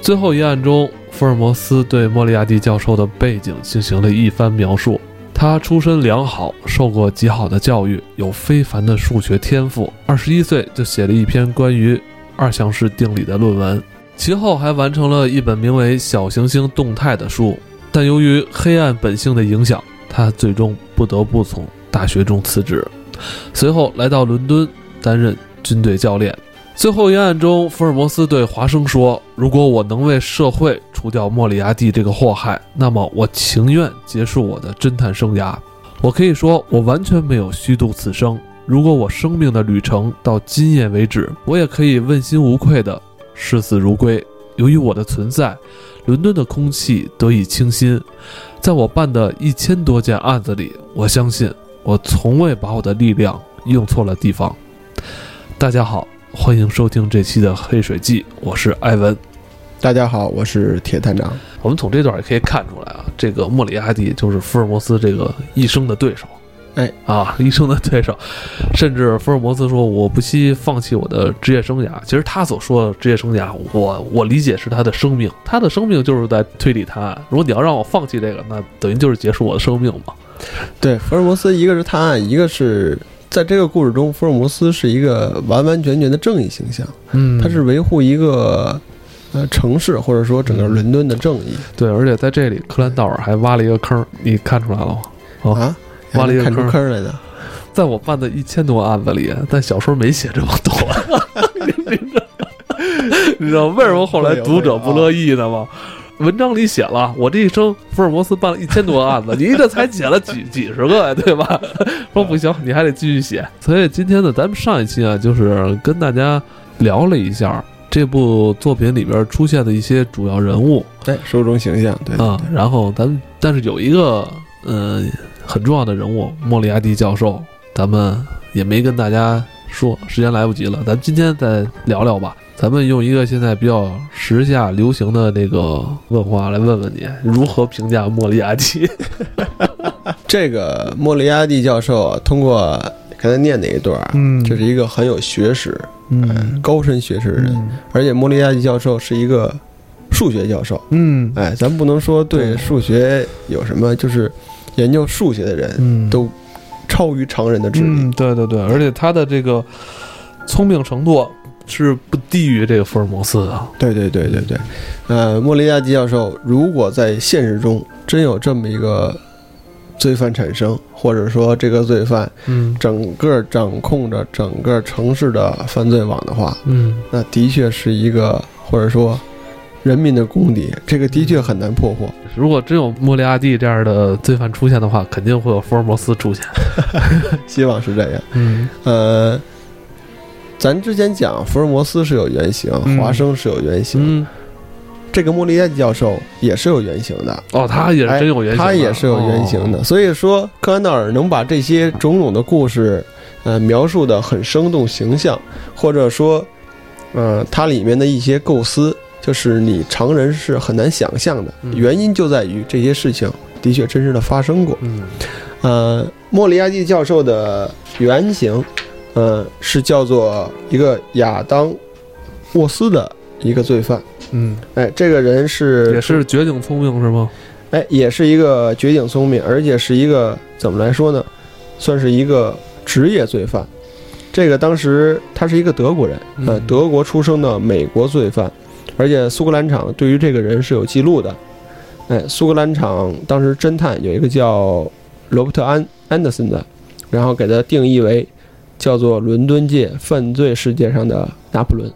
最后一案中，福尔摩斯对莫利亚蒂教授的背景进行了一番描述。他出身良好，受过极好的教育，有非凡的数学天赋。二十一岁就写了一篇关于二项式定理的论文，其后还完成了一本名为《小行星动态》的书。但由于黑暗本性的影响，他最终不得不从大学中辞职，随后来到伦敦担任军队教练。最后一案中，福尔摩斯对华生说：“如果我能为社会除掉莫里亚蒂这个祸害，那么我情愿结束我的侦探生涯。我可以说，我完全没有虚度此生。如果我生命的旅程到今夜为止，我也可以问心无愧的视死如归。由于我的存在，伦敦的空气得以清新。在我办的一千多件案子里，我相信我从未把我的力量用错了地方。”大家好。欢迎收听这期的《黑水记》，我是艾文。大家好，我是铁探长。我们从这段也可以看出来啊，这个莫里亚蒂就是福尔摩斯这个一生的对手。哎啊，一生的对手，甚至福尔摩斯说：“我不惜放弃我的职业生涯。”其实他所说的职业生涯，我我理解是他的生命。他的生命就是在推理探案。如果你要让我放弃这个，那等于就是结束我的生命嘛。对，福尔摩斯一个是探案，一个是。在这个故事中，福尔摩斯是一个完完全全的正义形象。嗯，他是维护一个呃城市或者说整个伦敦的正义。对，而且在这里，克兰道尔还挖了一个坑，你看出来了吗？啊，挖了一个坑坑来的。在我办的一千多案子里，但小说没写这么多。你知道 为什么后来读者不乐意呢吗？文章里写了，我这一生福尔摩斯办了一千多个案子，你这才写了几几十个呀，对吧？说不行，你还得继续写。所以今天呢，咱们上一期啊，就是跟大家聊了一下这部作品里边出现的一些主要人物，对，书中形象，对啊。然后咱们，但是有一个嗯很重要的人物莫里亚蒂教授，咱们也没跟大家说，时间来不及了，咱今天再聊聊吧。咱们用一个现在比较时下流行的那个问话来问问你，如何评价莫里亚蒂？这个莫里亚蒂教授啊，通过刚才念那一段啊，嗯，这是一个很有学识、嗯，高深学识的人，而且莫里亚蒂教授是一个数学教授，嗯，哎，咱不能说对数学有什么，就是研究数学的人都超于常人的智力，对对对，而且他的这个聪明程度。是不低于这个福尔摩斯的。对对对对对，呃，莫里亚蒂教授，如果在现实中真有这么一个罪犯产生，或者说这个罪犯，嗯，整个掌控着整个城市的犯罪网的话，嗯，那的确是一个或者说人民的公敌，这个的确很难破获。如果真有莫里亚蒂这样的罪犯出现的话，肯定会有福尔摩斯出现。希望是这样。嗯，呃。咱之前讲福尔摩斯是有原型，华生是有原型，这个莫里亚蒂教授也是有原型的。哦，他也是真有原型，他也是有原型的。所以说，科安道尔能把这些种种的故事，呃，描述的很生动形象，或者说，呃，它里面的一些构思，就是你常人是很难想象的。原因就在于这些事情的确真实的发生过。嗯，呃，莫里亚蒂教授的原型。呃，是叫做一个亚当沃斯的一个罪犯。嗯，哎，这个人是也是绝顶聪明是吗？哎，也是一个绝顶聪明，而且是一个怎么来说呢？算是一个职业罪犯。这个当时他是一个德国人，呃，德国出生的美国罪犯，而且苏格兰场对于这个人是有记录的。哎，苏格兰场当时侦探有一个叫罗伯特安安德森的，然后给他定义为。叫做伦敦界犯罪世界上的拿破仑，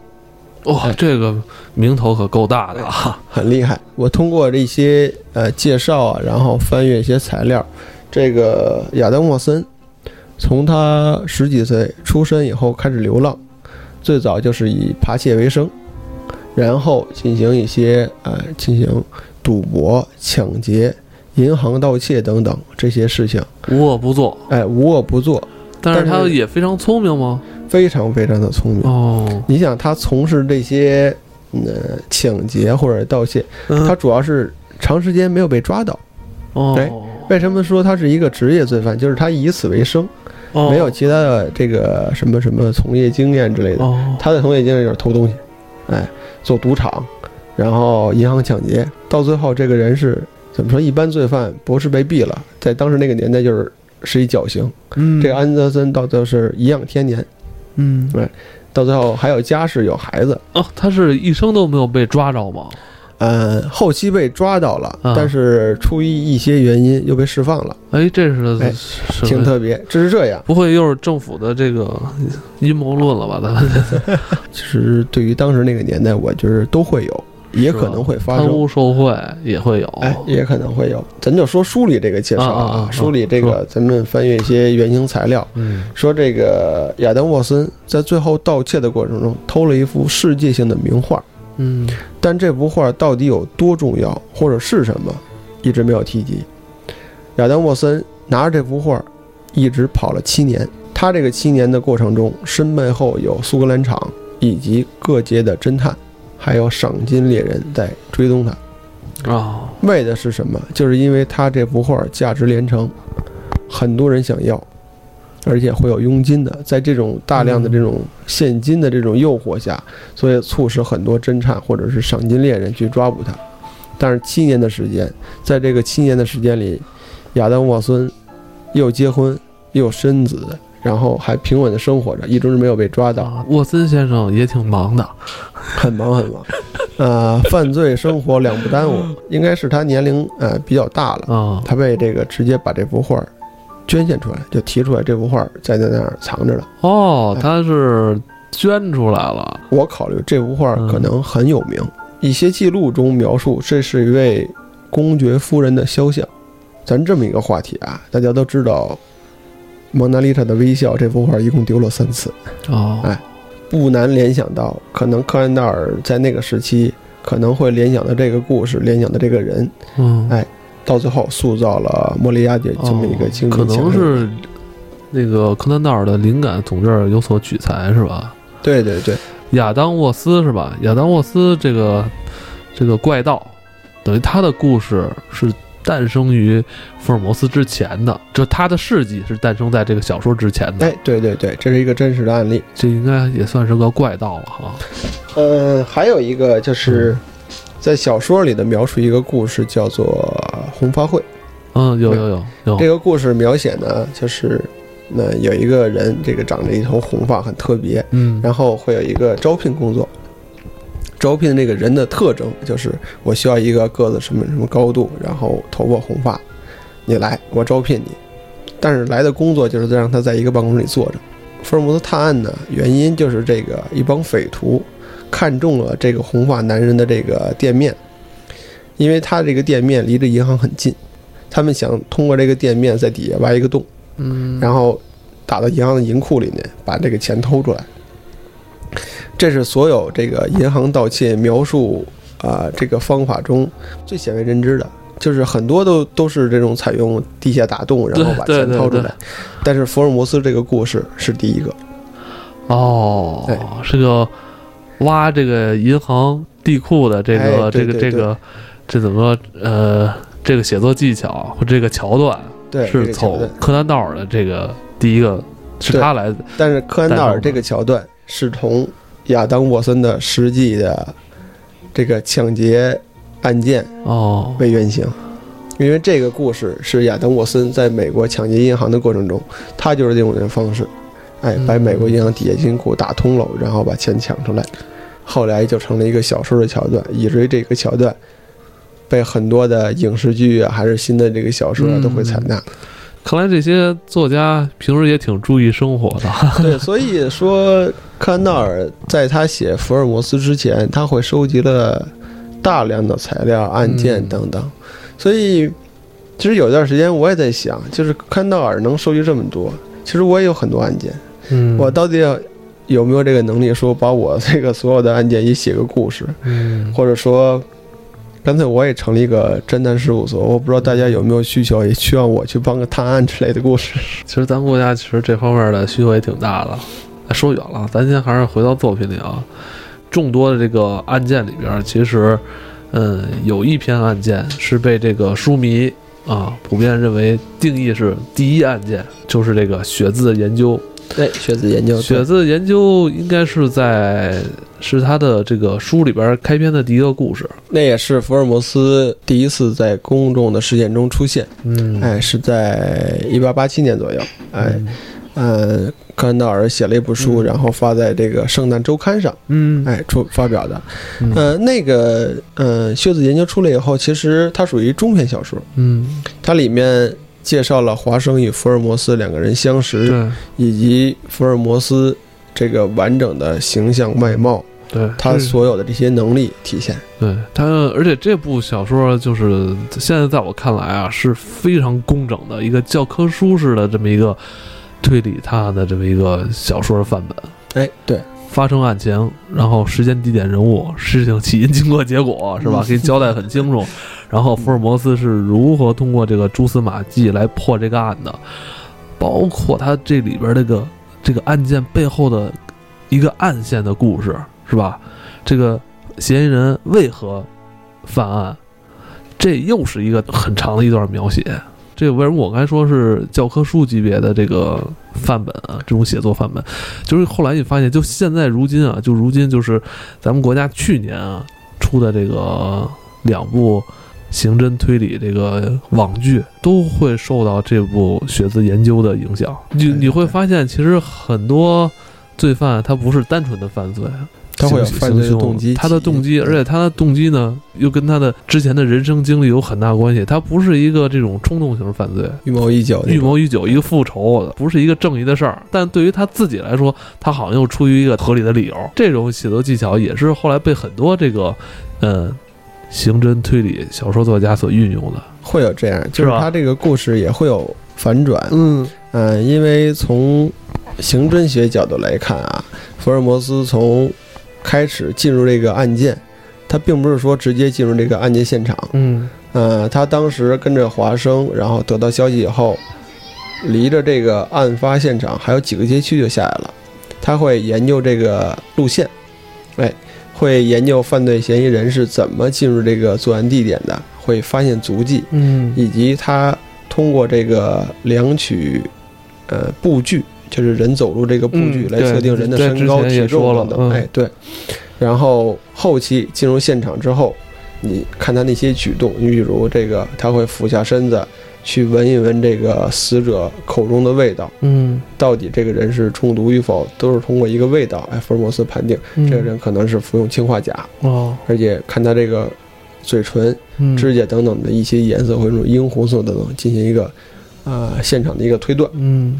哇，这个名头可够大的啊，很厉害。我通过这些呃介绍啊，然后翻阅一些材料，这个亚当沃森从他十几岁出生以后开始流浪，最早就是以扒窃为生，然后进行一些呃进行赌博、抢劫、银行盗窃等等这些事情，无恶不作。哎，无恶不作。但是他也非常聪明吗？非常非常的聪明哦。你想，他从事这些呃抢劫或者盗窃，他主要是长时间没有被抓到。哦，哎，为什么说他是一个职业罪犯？就是他以此为生，哦没有其他的这个什么什么从业经验之类的。哦，他的从业经验就是偷东西，哎，做赌场，然后银行抢劫，到最后这个人是怎么说？一般罪犯博士被毙了，在当时那个年代就是是一绞刑。嗯，这个安德森到最后是颐养天年，嗯对到最后还有家室有孩子。哦，他是一生都没有被抓着吗？呃，后期被抓到了，啊但是出于一些原因又被释放了，哎，这是哎挺特别。这是这样，不会又是政府的这个阴谋论了吧？咱们 其实对于当时那个年代，我觉得都会有，也可能会发生。贪污受贿也会有。哎，也可能会有。咱就说书里这个介绍啊书里这个咱们翻阅一些原型材料，嗯说这个亚当沃森在最后盗窃的过程中偷了一幅世界性的名画，嗯但这幅画到底有多重要，或者是什么，一直没有提及。亚当沃森拿着这幅画，一直跑了七年。他这个七年的过程中，身背后有苏格兰场以及各界的侦探，还有赏金猎人在追踪他。啊为的是什么？就是因为他这幅画价值连城，很多人想要，而且会有佣金的。在这种大量的这种现金的这种诱惑下，所以促使很多侦探或者是赏金猎人去抓捕他。但是七年的时间，在这个七年的时间里，亚当沃森又结婚又生子，然后还平稳的生活着，一直没有被抓到。啊，沃森先生也挺忙的。很忙很忙，呃，犯罪生活两不耽误。应该是他年龄呃比较大了，啊他被这个直接把这幅画捐献出来，就提出来这幅画在在那儿藏着了。哦，哎他是捐出来了。我考虑这幅画可能很有名，一些记录中描述这是一位公爵夫人的肖像。咱这么一个话题啊，大家都知道，《蒙娜丽莎的微笑》这幅画一共丢了三次。哦，哎不难联想到，可能柯南道尔在那个时期可能会联想到这个故事，联想到这个人，嗯，哎到最后塑造了莫里亚蒂这么一个精哦可能。是那个柯南道尔的灵感从这儿有所取材是吧？对对对，亚当沃斯是吧？亚当沃斯这个这个怪盗，等于他的故事是诞生于福尔摩斯之前的，就他的事迹是诞生在这个小说之前的。哎，对对对，这是一个真实的案例。这应该也算是个怪盗了哈。嗯，还有一个就是在小说里的描述一个故事，叫做红发会。嗯，有有有有这个故事描写呢，就是那有一个人，这个长着一头红发，很特别，嗯，然后会有一个招聘工作。招聘的这个人的特征就是，我需要一个个子什么什么高度，然后头发红发，你来，我招聘你。但是来的工作就是让他在一个办公室里坐着。福尔摩斯探案呢，原因就是这个一帮匪徒看中了这个红发男人的这个店面，因为他这个店面离着银行很近，他们想通过这个店面在底下挖一个洞，嗯，然后打到银行的银库里面，把这个钱偷出来。这是所有这个银行盗窃描述啊、这个方法中最鲜为人知的，就是很多都都是这种采用地下打洞，然后把钱掏出来。但是福尔摩斯这个故事是第一个，哦，是个挖这个银行地库的这个、哎这个这个这怎么说呃这个写作技巧或这个桥段对，是从。柯南道尔的这个第一个是他来但是柯南道尔这个桥段是从亚当沃森的实际的这个抢劫案件哦为原型，因为这个故事是亚当沃森在美国抢劫银行的过程中，他就是用这种方式，哎，嗯把美国银行底下金库打通了，然后把钱抢出来，后来就成了一个小说的桥段，以至于这个桥段被很多的影视剧啊，还是新的这个小说啊嗯都会采纳。看来这些作家平时也挺注意生活的。对，所以说柯南道尔在他写福尔摩斯之前，他会收集了大量的材料、案件嗯等等。所以，其实有段时间我也在想，就是柯南道尔能收集这么多，其实我也有很多案件，嗯我到底要有没有这个能力，说把我这个所有的案件也写个故事，嗯或者说。干脆我也成立一个侦探事务所，我不知道大家有没有需求，也需要我去帮个探案之类的故事。其实咱国家其实这方面的需求也挺大的。说远了，咱先还是回到作品里啊。众多的这个案件里边，其实，嗯，有一篇案件是被这个书迷啊，普遍认为定义是第一案件就是这个血字的研究。哎，血字研究，血字研究应该是在是他的这个书里边开篇的第一个故事。那也是福尔摩斯第一次在公众的视线中出现。嗯，哎，是在一八八七年左右。哎，呃，柯南道尔写了一部书，然后发在这个《圣诞周刊》上。嗯，哎，出发表的。呃，那个，呃，血字研究出来以后，其实它属于中篇小说。嗯，它里面。介绍了华生与福尔摩斯两个人相识，以及福尔摩斯这个完整的形象外貌，对他所有的这些能力体现。对他，而且这部小说就是现在在我看来啊，是非常工整的一个教科书式的这么一个推理他的这么一个小说范本。哎，对，发生案情，然后时间、地点、人物、事情起因、经过、结果，是吧？给你交代很清楚。然后福尔摩斯是如何通过这个蛛丝马迹来破这个案的，包括他这里边这个这个案件背后的一个暗线的故事，是吧？这个嫌疑人为何犯案，这又是一个很长的一段描写。这为什么我刚才说是教科书级别的这个范本啊？这种写作范本，就是后来你发现，就现在如今啊，就如今就是咱们国家去年啊出的这个两部。刑侦推理这个网剧都会受到这部血字研究的影响。你你会发现，其实很多罪犯他不是单纯的犯罪，他会有犯罪动机，他的动机，而且他的动机呢又跟他的之前的人生经历有很大关系。他不是一个这种冲动型犯罪，预谋已久，预谋已久，一个复仇，不是一个正义的事儿。但对于他自己来说，他好像又出于一个合理的理由。这种写作技巧也是后来被很多这个，嗯。刑侦推理小说作家所运用的会有这样，就是他这个故事也会有反转。嗯嗯，因为从刑侦学角度来看啊，福尔摩斯从开始进入这个案件，他并不是说直接进入这个案件现场。嗯呃，他当时跟着华生，然后得到消息以后，离着这个案发现场还有几个街区就下来了，他会研究这个路线，哎。会研究犯罪嫌疑人是怎么进入这个作案地点的，会发现足迹，嗯，以及他通过这个量取，呃，步距，就是人走路这个步距来测定人的身高体重等等。哎，对。然后后期进入现场之后，你看他那些举动，你比如这个，他会俯下身子。去闻一闻这个死者口中的味道，嗯，到底这个人是中毒与否，都是通过一个味道，哎，福尔摩斯判定这个人可能是服用氰化钾，哦，而且看他这个嘴唇、指甲等等的一些颜色，或者樱红色等等，进行一个啊现场的一个推断，嗯，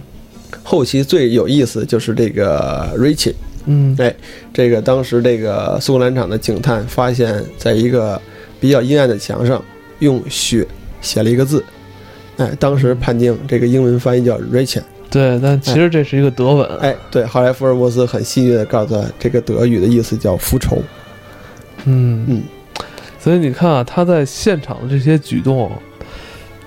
后期最有意思就是这个 Richie，嗯，哎，这个当时这个苏格兰场的警探发现，在一个比较阴暗的墙上用血写了一个字。哎，当时判定这个英文翻译叫 Rachel，对，但其实这是一个德文。哎，对，后来福尔摩斯很戏谑的告诉他，这个德语的意思叫复仇。嗯嗯，所以你看啊，他在现场的这些举动，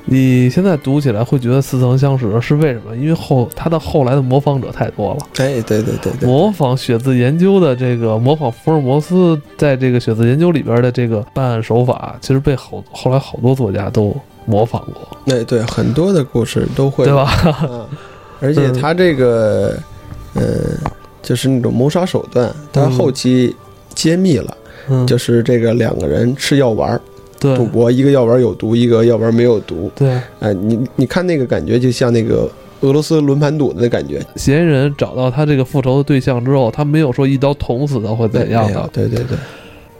你现在读起来会觉得似曾相识，是为什么？因为后他的后来的模仿者太多了。哎，对对对对，模仿血字研究的这个，模仿福尔摩斯在这个血字研究里边的这个办案手法，其实被好后来好多作家都。模仿过，哎，对，很多的故事都会，对吧？而且他这个，嗯，就是那种谋杀手段，他后期揭秘了，就是这个两个人吃药丸，赌博，一个药丸有毒，一个药丸没有毒，对，哎，你你看那个感觉，就像那个俄罗斯轮盘赌的感觉。嫌疑人找到他这个复仇的对象之后，他没有说一刀捅死他或怎样的，对对对。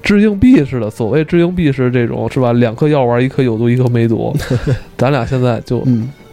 掷硬币似的，所谓掷硬币是这种，是吧？两颗药丸，一颗有毒，一颗没毒。咱俩现在就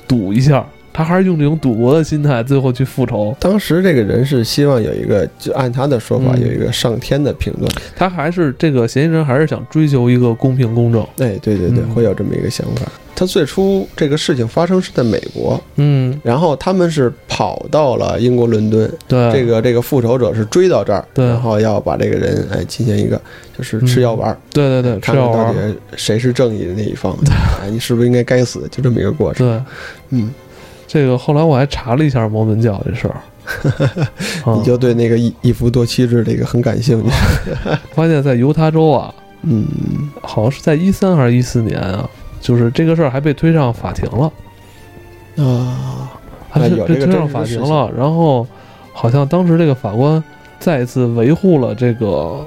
赌一下，他还是用这种赌博的心态，最后去复仇。当时这个人是希望有一个，就按他的说法，有一个上天的评论。他还是这个嫌疑人，还是想追求一个公平公正。哎，对对对，会有这么一个想法。他最初这个事情发生是在美国，嗯，然后他们是跑到了英国伦敦，对，这个这个复仇者是追到这儿，对，然后要把这个人哎进行一个就是吃药丸，对对对，看看到底谁是正义的那一方，哎，你是不是应该该死？就这么一个过程。对，嗯，这个后来我还查了一下摩门教这事儿，你就对那个一一夫多妻制这个很感兴趣，发现在犹他州啊，嗯，好像是在一三还是一四年啊。就是这个事儿还被推上法庭了，啊，还被被推上法庭了。然后好像当时这个法官再一次维护了这个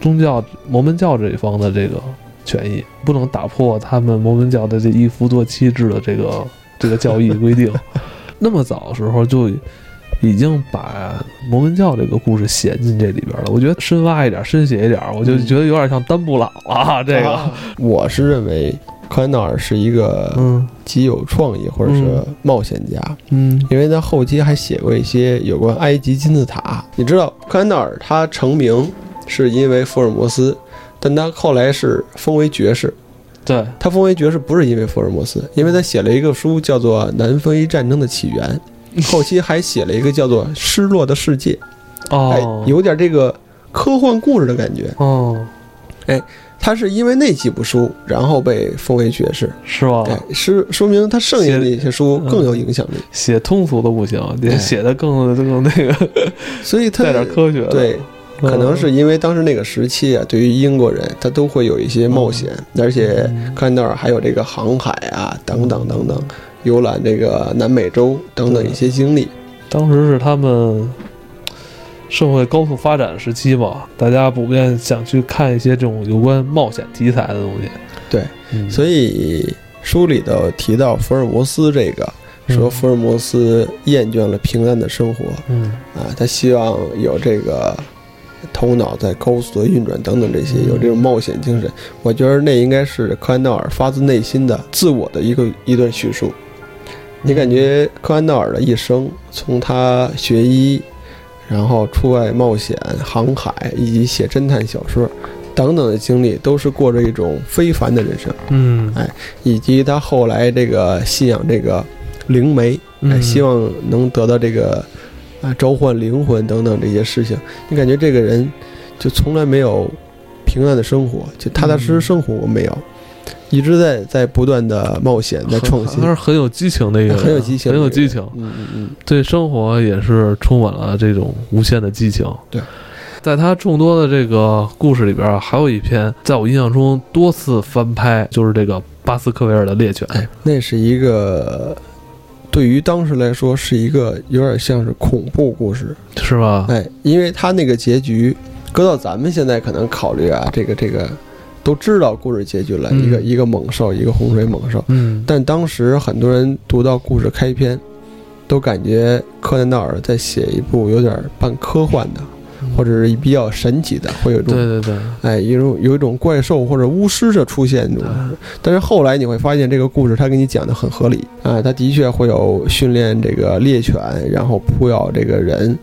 宗教摩门教这一方的这个权益，不能打破他们摩门教的这一夫多妻制的这个这个教义规定。那么早的时候就。已经把摩门教这个故事写进这里边了，我觉得深挖一点、深写一点，我就觉得有点像丹布朗了。这个，我是认为科恩道尔是一个极有创意或者是冒险家，嗯，因为他后期还写过一些有关埃及金字塔。你知道柯南道尔他成名是因为福尔摩斯，但他后来是封为爵士。对他封为爵士不是因为福尔摩斯，因为他写了一个书叫做《南非战争的起源》。后期还写了一个叫做《失落的世界》，哦，有点这个科幻故事的感觉，哦，哎，他是因为那几部书，然后被封为爵士，是吧？对，是说明他剩下的那些书更有影响力。写通俗的不行，得写的更更那个，所以他带点科学。对，可能是因为当时那个时期啊，对于英国人，他都会有一些冒险，而且看那儿还有这个航海啊，等等等等。游览这个南美洲等等一些经历，当时是他们社会高速发展时期嘛，大家普遍想去看一些这种有关冒险题材的东西。对，所以书里头提到福尔摩斯这个，说福尔摩斯厌倦了平淡的生活，嗯啊，他希望有这个头脑在高速的运转等等这些，有这种冒险精神。我觉得那应该是科安道尔发自内心的自我的一个一段叙述。你感觉科安道尔的一生，从他学医，然后出外冒险、航海，以及写侦探小说等等的经历，都是过着一种非凡的人生。嗯，哎，以及他后来这个信仰这个灵媒，哎，希望能得到这个啊召唤灵魂等等这些事情。你感觉这个人就从来没有平淡的生活，就踏踏实实生活过没有？一直在在不断的冒险，在创新，他是很有激情的一个，很有激情，很有激情。嗯嗯嗯，对生活也是充满了这种无限的激情。对，在他众多的这个故事里边，还有一篇在我印象中多次翻拍，就是这个巴斯克维尔的猎犬。哎，那是一个对于当时来说是一个有点像是恐怖故事，是吧？哎，因为他那个结局，搁到咱们现在可能考虑啊，这个这个。都知道故事结局了，一个一个猛兽，一个洪水猛兽。嗯，但当时很多人读到故事开篇，都感觉柯南道尔在写一部有点半科幻的，或者是比较神奇的，会有种对对对，哎，一种有一种怪兽或者巫师的出现。但是后来你会发现，这个故事他给你讲的很合理啊，他的确会有训练这个猎犬，然后扑咬这个人。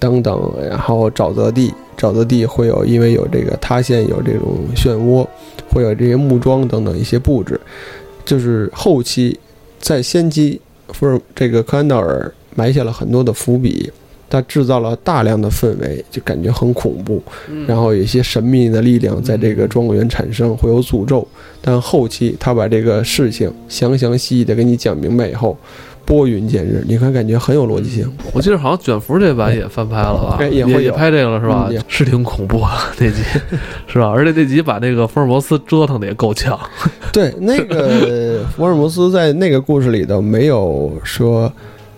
等等，然后沼泽地，沼泽地会有，因为有这个塌陷，有这种漩涡，会有这些木桩等等一些布置。就是后期，在先期，福尔这个克安道尔埋下了很多的伏笔，他制造了大量的氛围，就感觉很恐怖。然后有一些神秘的力量在这个庄园产生，会有诅咒。但后期他把这个事情详详细细的给你讲明白以后。拨云见日，你看感觉很有逻辑性。我记得好像卷福这版也翻拍了吧？也也拍这个了是吧？是挺恐怖的那集，是吧？而且那集把那个福尔摩斯折腾的也够呛。对，那个福尔摩斯在那个故事里头没有说，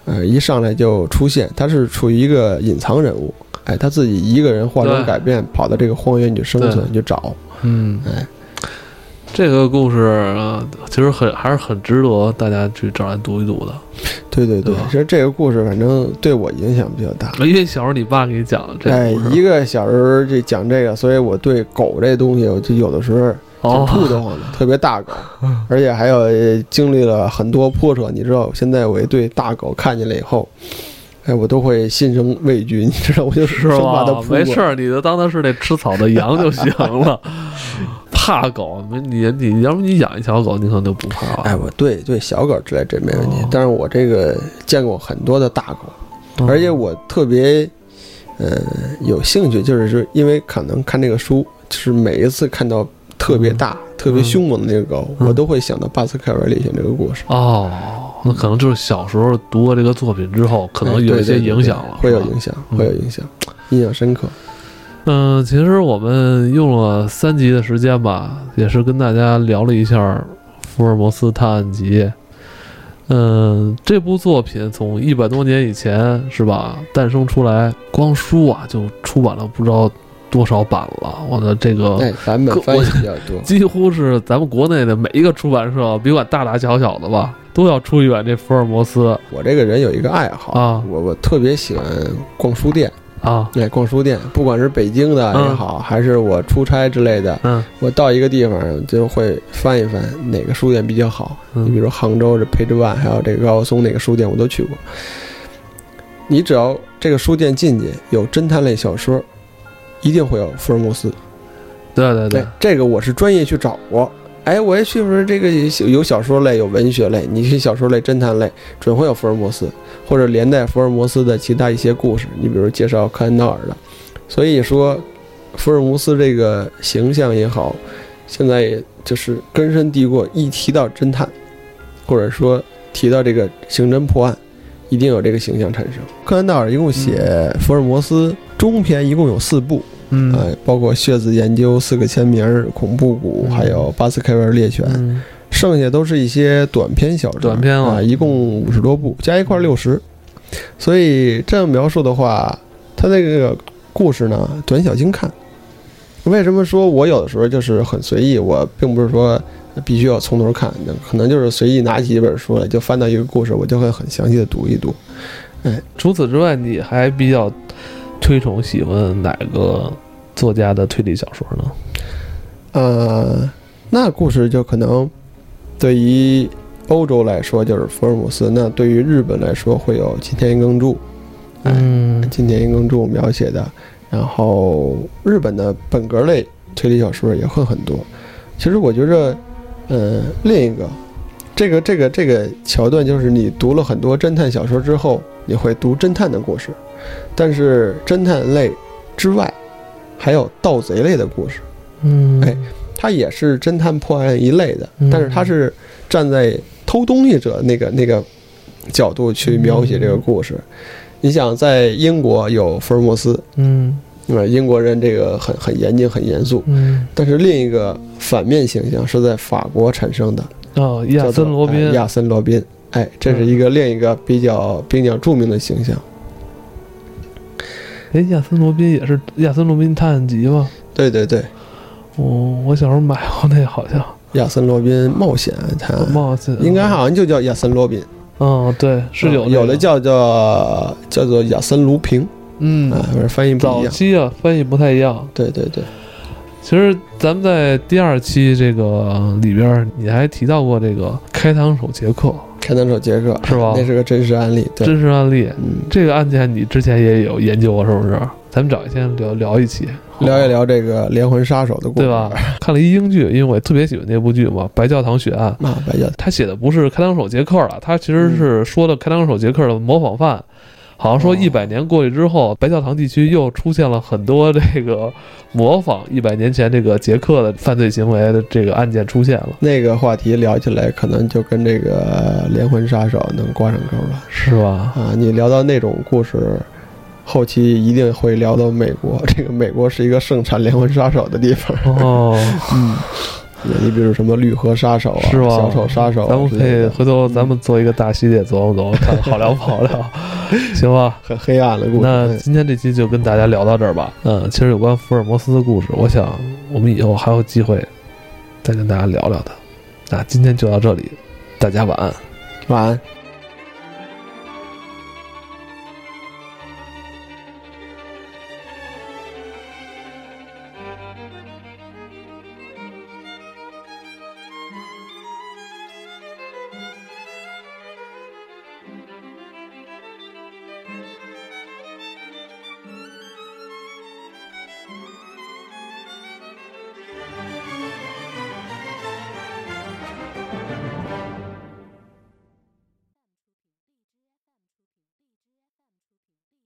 呃，一上来就出现，他是处于一个隐藏人物。哎，他自己一个人化妆改变，跑到这个荒原去生存，去找。嗯，哎。这个故事其实很还是很值得大家去找来读一读的。对对对，其实这个故事反正对我影响比较大，因为小时候你爸给你讲这个。哎，一个小时候就讲这个，所以我对狗这东西，我就有的时候挺吐得慌的，特别大狗，而且还有经历了很多波折。你知道，现在我一对大狗看见了以后，哎，我都会心生畏惧。你知道，我就是把它没事儿，你就当它是那吃草的羊就行了。怕狗你你要不你养一条狗，你可能就不怕了。哎，我对对小狗之类这没问题，但是我这个见过很多的大狗，而且我特别呃有兴趣，就是说因为可能看这个书，就是每一次看到特别大、特别凶猛的那个狗，我都会想到巴斯克维尔猎犬这个故事。哦，那可能就是小时候读过这个作品之后，可能有一些影响了，会有影响，会有影响，印象深刻。嗯，其实我们用了三集的时间吧，也是跟大家聊了一下福尔摩斯探案集》。嗯，这部作品从一百多年以前是吧诞生出来，光书啊就出版了不知道多少版了。我的这个哎，版本翻译比较多。几乎是咱们国内的每一个出版社，别管大大小小的吧，都要出一版这福尔摩斯我这个人有一个爱好啊我我特别喜欢逛书店。啊。对，逛书店，不管是北京的也好，还是我出差之类的，嗯我到一个地方就会翻一翻哪个书店比较好。你比嗯如杭州这 Page One，还有这个高晓松哪个书店，我都去过。你只要这个书店进去有侦探类小说，一定会有福尔摩斯。对对对，这个我是专业去找过。哎，我也去说这个有小说类，有文学类，你是小说类、侦探类，准会有福尔摩斯，或者连带福尔摩斯的其他一些故事。你比如介绍柯南道尔的，所以说福尔摩斯这个形象也好，现在也就是根深蒂固。一提到侦探，或者说提到这个刑侦破案，一定有这个形象产生。柯南道尔一共写福尔摩斯中篇一共有四部，嗯呃，包括血字研究、四个签名、恐怖谷，嗯还有巴斯凯维尔猎犬，嗯剩下都是一些短篇小说，短篇了啊，一共五十多部，加一块六十。所以这样描述的话，它那个故事呢，短小精看。为什么说我有的时候就是很随意？我并不是说必须要从头看，可能就是随意拿起一本书来，就翻到一个故事，我就会很详细的读一读。哎除此之外，你还比较推崇喜欢哪个作家的推理小说呢？呃，那故事就可能对于欧洲来说就是福尔摩斯，那对于日本来说会有金田一耕助，哎，嗯金田一耕助描写的，然后日本的本格类推理小说也会很多。其实我觉着，呃，另一个，这个这个这个桥段就是你读了很多侦探小说之后，你会读侦探的故事，但是侦探类之外，还有盗贼类的故事。嗯，哎它也是侦探破案一类的嗯，但是它是站在偷东西者那个那个角度去描写这个故事。你想，在英国有福尔摩斯，嗯。呃，英国人这个很很严谨、很严肃，嗯。但是另一个反面形象是在法国产生的，哦，亚森罗宾。哎亚森罗宾，哎，这是一个另一个比较比较著名的形象。哎，亚森罗宾也是亚森罗宾探案集吗？对对对，哦，我小时候买过那好像亚森罗宾冒险探案，忘记了应该好像就叫亚森罗宾，嗯，对，是有有的叫叫做叫做亚森卢平。嗯，啊，反正翻译不一样。早期啊翻译不太一样。对对对，其实咱们在第二期这个里边，你还提到过这个开膛手杰克开膛手杰克是吧那是个真实案例。对，真实案例，嗯，这个案件你之前也有研究过，是不是？咱们找一天聊聊一期，聊一聊这个连环杀手的故事，对吧？看了一英剧，因为我特别喜欢那部剧嘛，《白教堂血案》。啊，白教堂他写的不是开膛手杰克了，他其实是说的开膛手杰克的模仿犯。好像说哦一百年过去之后，白教堂地区又出现了很多这个模仿一百年前这个杰克的犯罪行为的这个案件出现了，那个话题聊起来，可能就跟这个连环杀手能挂上钩了是吧？啊！你聊到那种故事，后期一定会聊到美国。这个美国是一个盛产连环杀手的地方。哦，嗯，你比如什么绿河杀手啊，是吧？小丑杀手啊咱们可以回头咱们做一个大系列，琢磨琢磨，看好聊不好聊，行吧？很黑暗的故事。那今天这期就跟大家聊到这儿吧。嗯，其实有关福尔摩斯的故事，我想我们以后还有机会再跟大家聊聊的。那今天就到这里，大家晚安。晚安。